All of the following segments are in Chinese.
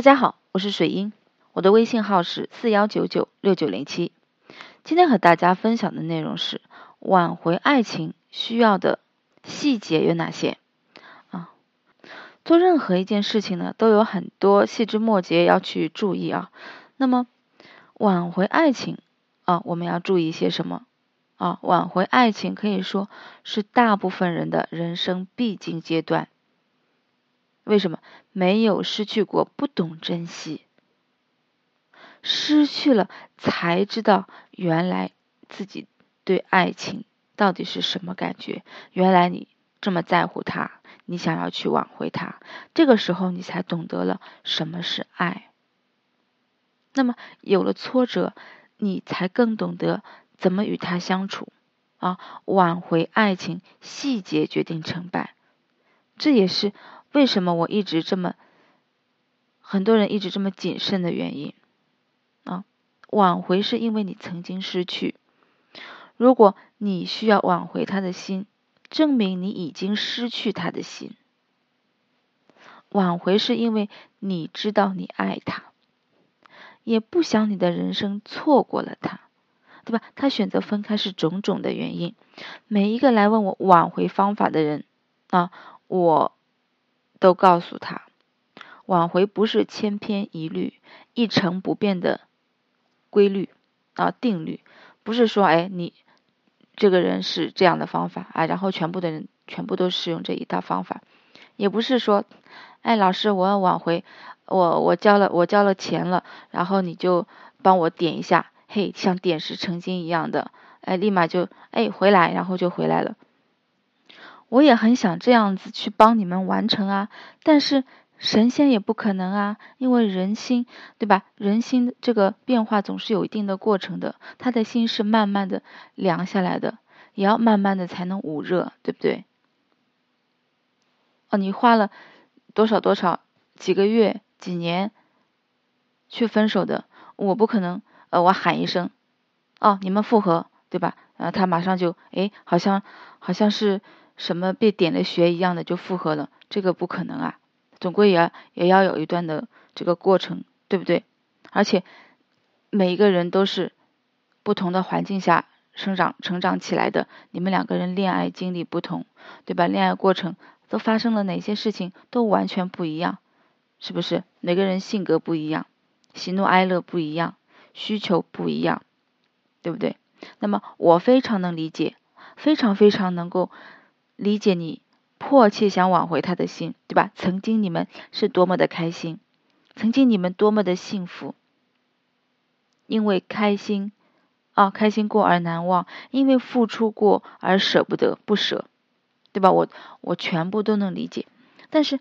大家好，我是水英，我的微信号是四幺九九六九零七。今天和大家分享的内容是挽回爱情需要的细节有哪些啊？做任何一件事情呢，都有很多细枝末节要去注意啊。那么挽回爱情啊，我们要注意些什么啊？挽回爱情可以说是大部分人的人生必经阶段。为什么没有失去过，不懂珍惜，失去了才知道原来自己对爱情到底是什么感觉？原来你这么在乎他，你想要去挽回他，这个时候你才懂得了什么是爱。那么有了挫折，你才更懂得怎么与他相处啊！挽回爱情，细节决定成败，这也是。为什么我一直这么，很多人一直这么谨慎的原因啊？挽回是因为你曾经失去，如果你需要挽回他的心，证明你已经失去他的心。挽回是因为你知道你爱他，也不想你的人生错过了他，对吧？他选择分开是种种的原因。每一个来问我挽回方法的人啊，我。都告诉他，挽回不是千篇一律、一成不变的规律啊定律，不是说哎你这个人是这样的方法啊，然后全部的人全部都适用这一套方法，也不是说哎老师我要挽回，我我交了我交了钱了，然后你就帮我点一下，嘿像点石成金一样的，哎立马就哎回来，然后就回来了。我也很想这样子去帮你们完成啊，但是神仙也不可能啊，因为人心，对吧？人心这个变化总是有一定的过程的，他的心是慢慢的凉下来的，也要慢慢的才能捂热，对不对？哦，你花了多少多少几个月、几年去分手的，我不可能，呃，我喊一声，哦，你们复合，对吧？呃，他马上就，哎，好像好像是。什么被点了穴一样的就复合了，这个不可能啊，总归也要也要有一段的这个过程，对不对？而且每一个人都是不同的环境下生长成长起来的，你们两个人恋爱经历不同，对吧？恋爱过程都发生了哪些事情，都完全不一样，是不是？每个人性格不一样，喜怒哀乐不一样，需求不一样，对不对？那么我非常能理解，非常非常能够。理解你迫切想挽回他的心，对吧？曾经你们是多么的开心，曾经你们多么的幸福，因为开心啊，开心过而难忘，因为付出过而舍不得不舍，对吧？我我全部都能理解，但是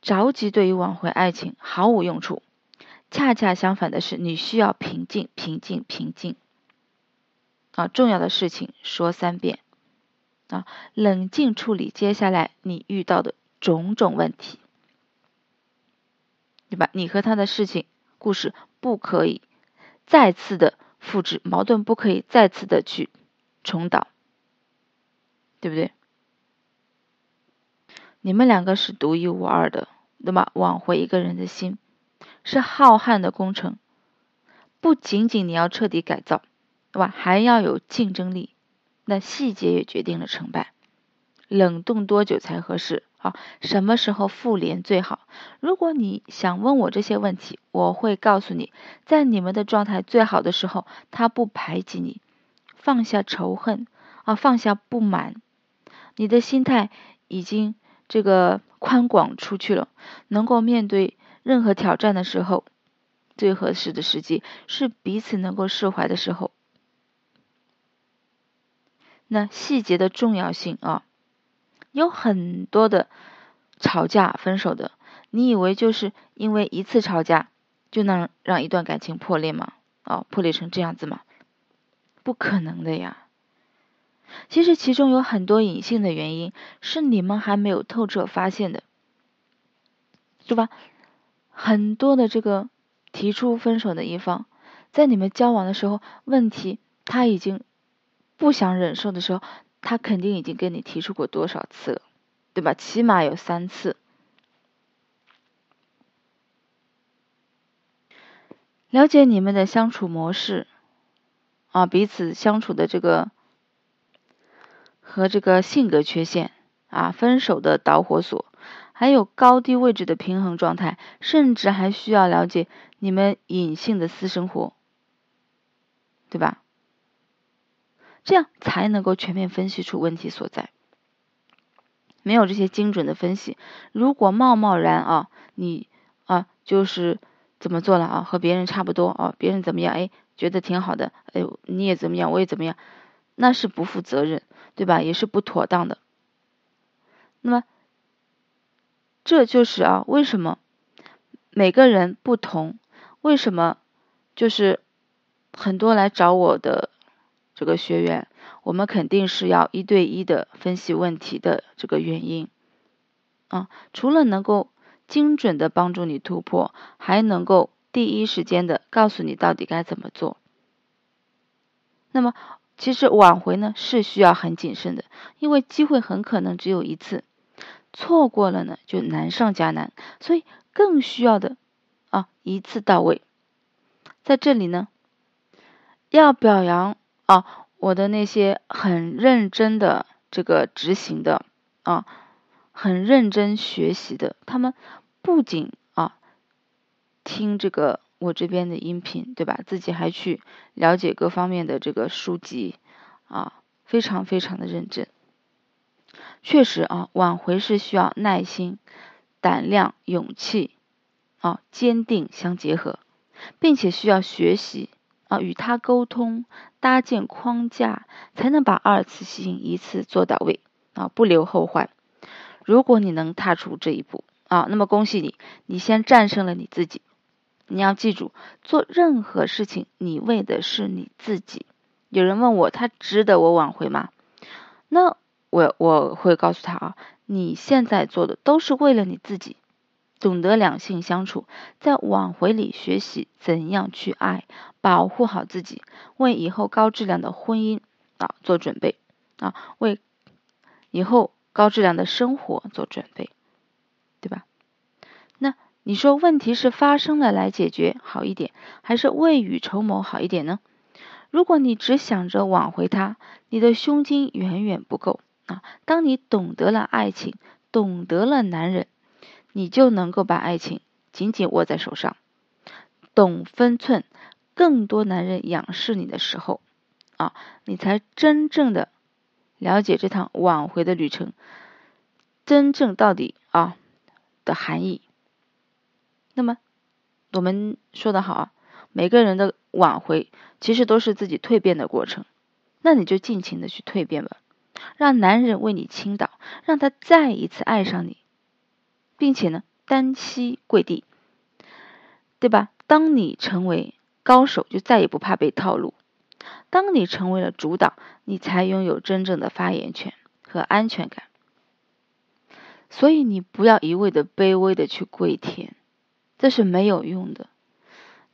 着急对于挽回爱情毫无用处，恰恰相反的是，你需要平静，平静，平静啊！重要的事情说三遍。啊，冷静处理接下来你遇到的种种问题，对吧？你和他的事情故事不可以再次的复制，矛盾不可以再次的去重蹈，对不对？你们两个是独一无二的，对吧？挽回一个人的心是浩瀚的工程，不仅仅你要彻底改造，对吧？还要有竞争力。那细节也决定了成败，冷冻多久才合适？啊，什么时候复联最好？如果你想问我这些问题，我会告诉你，在你们的状态最好的时候，他不排挤你，放下仇恨啊，放下不满，你的心态已经这个宽广出去了，能够面对任何挑战的时候，最合适的时机是彼此能够释怀的时候。那细节的重要性啊，有很多的吵架分手的，你以为就是因为一次吵架就能让一段感情破裂吗？哦，破裂成这样子吗？不可能的呀。其实其中有很多隐性的原因是你们还没有透彻发现的，对吧？很多的这个提出分手的一方，在你们交往的时候，问题他已经。不想忍受的时候，他肯定已经跟你提出过多少次了，对吧？起码有三次。了解你们的相处模式，啊，彼此相处的这个和这个性格缺陷，啊，分手的导火索，还有高低位置的平衡状态，甚至还需要了解你们隐性的私生活，对吧？这样才能够全面分析出问题所在。没有这些精准的分析，如果贸贸然啊，你啊就是怎么做了啊，和别人差不多啊，别人怎么样，哎，觉得挺好的，哎，你也怎么样，我也怎么样，那是不负责任，对吧？也是不妥当的。那么，这就是啊，为什么每个人不同？为什么就是很多来找我的？这个学员，我们肯定是要一对一的分析问题的这个原因啊。除了能够精准的帮助你突破，还能够第一时间的告诉你到底该怎么做。那么，其实挽回呢是需要很谨慎的，因为机会很可能只有一次，错过了呢就难上加难，所以更需要的啊一次到位。在这里呢，要表扬。啊，我的那些很认真的这个执行的啊，很认真学习的，他们不仅啊听这个我这边的音频，对吧？自己还去了解各方面的这个书籍啊，非常非常的认真。确实啊，挽回是需要耐心、胆量、勇气啊，坚定相结合，并且需要学习。与他沟通，搭建框架，才能把二次吸引一次做到位啊，不留后患。如果你能踏出这一步啊，那么恭喜你，你先战胜了你自己。你要记住，做任何事情，你为的是你自己。有人问我，他值得我挽回吗？那我我会告诉他啊，你现在做的都是为了你自己。懂得两性相处，在挽回里学习怎样去爱，保护好自己，为以后高质量的婚姻啊做准备啊，为以后高质量的生活做准备，对吧？那你说问题是发生了来解决好一点，还是未雨绸缪好一点呢？如果你只想着挽回他，你的胸襟远远不够啊。当你懂得了爱情，懂得了男人。你就能够把爱情紧紧握在手上，懂分寸。更多男人仰视你的时候，啊，你才真正的了解这趟挽回的旅程，真正到底啊的含义。那么我们说的好啊，每个人的挽回其实都是自己蜕变的过程。那你就尽情的去蜕变吧，让男人为你倾倒，让他再一次爱上你。并且呢，单膝跪地，对吧？当你成为高手，就再也不怕被套路；当你成为了主导，你才拥有真正的发言权和安全感。所以你不要一味的卑微的去跪舔，这是没有用的，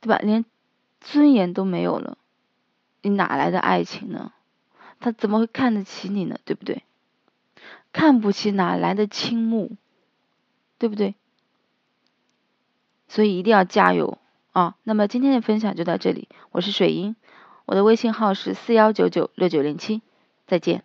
对吧？连尊严都没有了，你哪来的爱情呢？他怎么会看得起你呢？对不对？看不起哪来的倾慕？对不对？所以一定要加油啊！那么今天的分享就到这里，我是水英，我的微信号是四幺九九六九零七，再见。